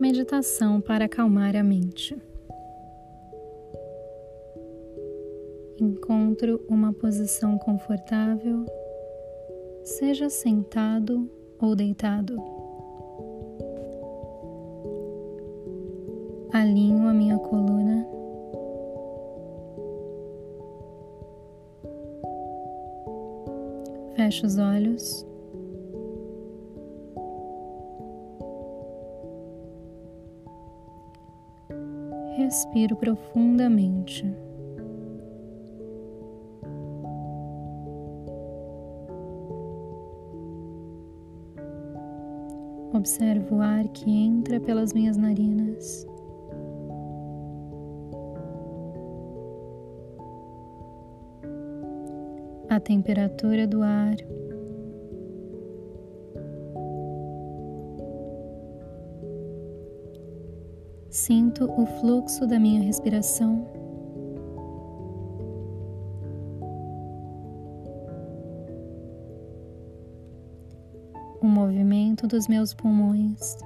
Meditação para acalmar a mente. Encontre uma posição confortável, seja sentado ou deitado. Alinho a minha coluna. Feche os olhos. Respiro profundamente. Observo o ar que entra pelas minhas narinas. A temperatura do ar. Sinto o fluxo da minha respiração. O movimento dos meus pulmões.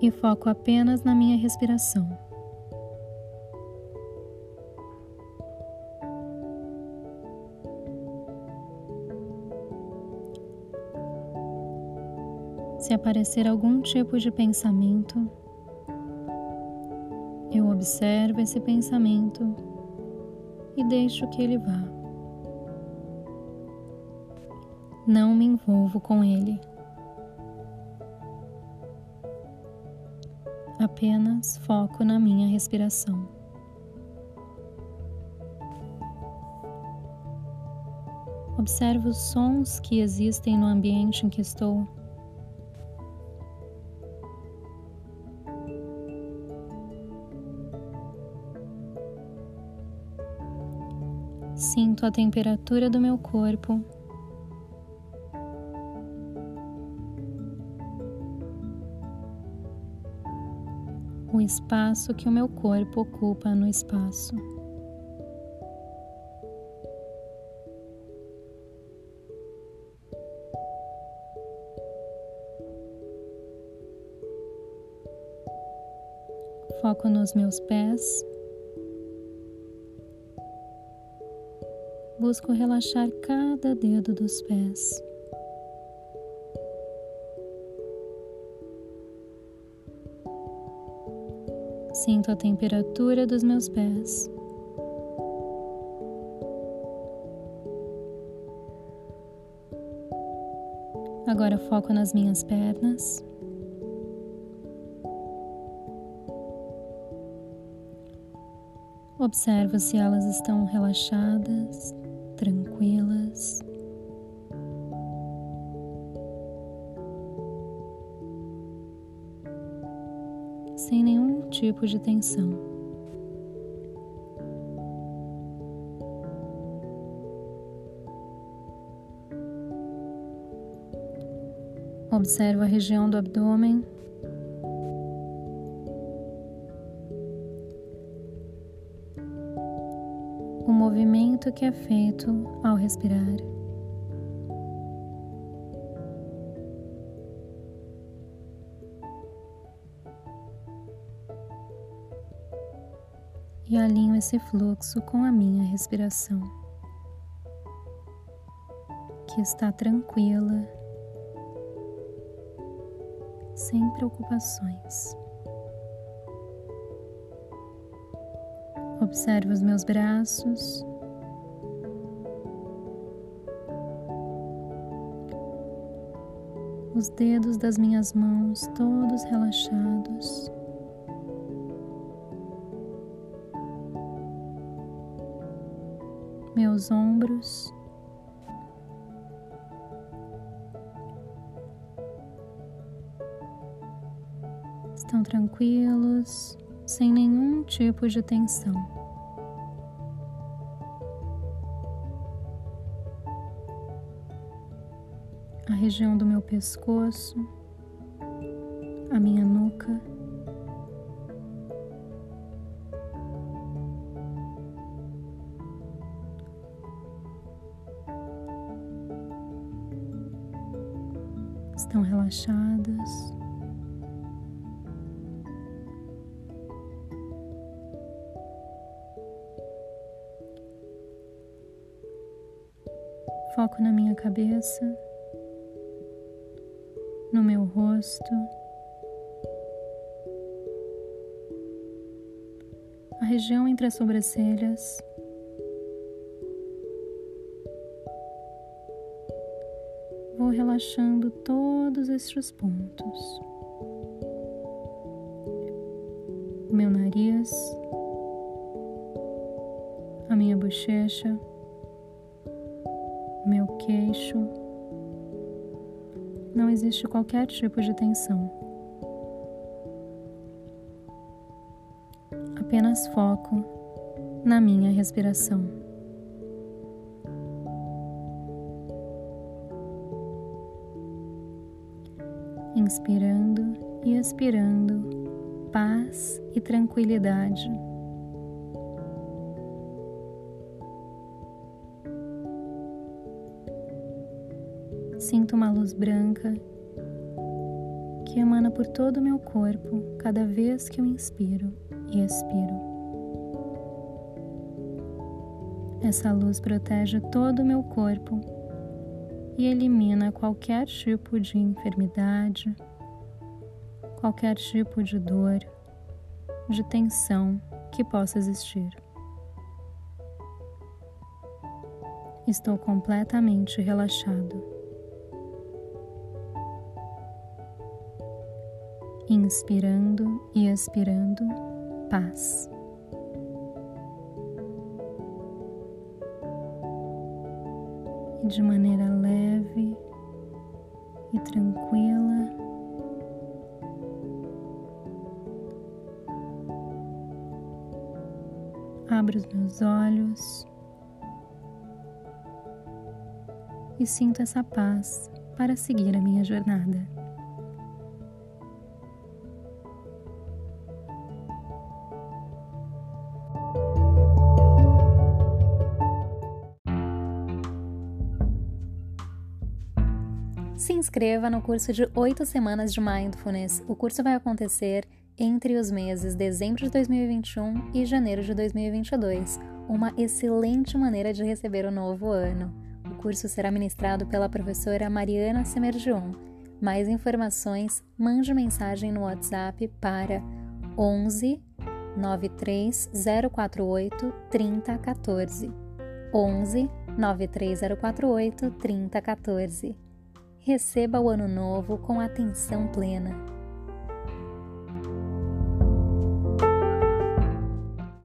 E foco apenas na minha respiração. Se aparecer algum tipo de pensamento, eu observo esse pensamento e deixo que ele vá. Não me envolvo com ele. Apenas foco na minha respiração. Observo os sons que existem no ambiente em que estou. Sinto a temperatura do meu corpo. O espaço que o meu corpo ocupa no espaço. Foco nos meus pés. Busco relaxar cada dedo dos pés. Sinto a temperatura dos meus pés. Agora foco nas minhas pernas. Observo se elas estão relaxadas, tranquilas. Sem nenhum tipo de tensão. Observo a região do abdômen movimento que é feito ao respirar. E alinho esse fluxo com a minha respiração, que está tranquila, sem preocupações. Observe os meus braços. Os dedos das minhas mãos todos relaxados. Meus ombros. Estão tranquilos, sem nenhum tipo de tensão. a região do meu pescoço, a minha nuca. Estão relaxadas. Foco na minha cabeça no meu rosto, a região entre as sobrancelhas. Vou relaxando todos estes pontos. O meu nariz, a minha bochecha meu queixo. Não existe qualquer tipo de tensão. Apenas foco na minha respiração. Inspirando e expirando paz e tranquilidade. Sinto uma luz branca que emana por todo o meu corpo cada vez que eu inspiro e expiro. Essa luz protege todo o meu corpo e elimina qualquer tipo de enfermidade, qualquer tipo de dor, de tensão que possa existir. Estou completamente relaxado. Inspirando e expirando paz. E de maneira leve e tranquila, abro os meus olhos e sinto essa paz para seguir a minha jornada. Inscreva no curso de 8 semanas de Mindfulness. O curso vai acontecer entre os meses dezembro de 2021 e janeiro de 2022. Uma excelente maneira de receber o novo ano. O curso será ministrado pela professora Mariana Semergion. Mais informações, mande mensagem no WhatsApp para 11 93048 3014. 11 93048 3014. Receba o ano novo com atenção plena.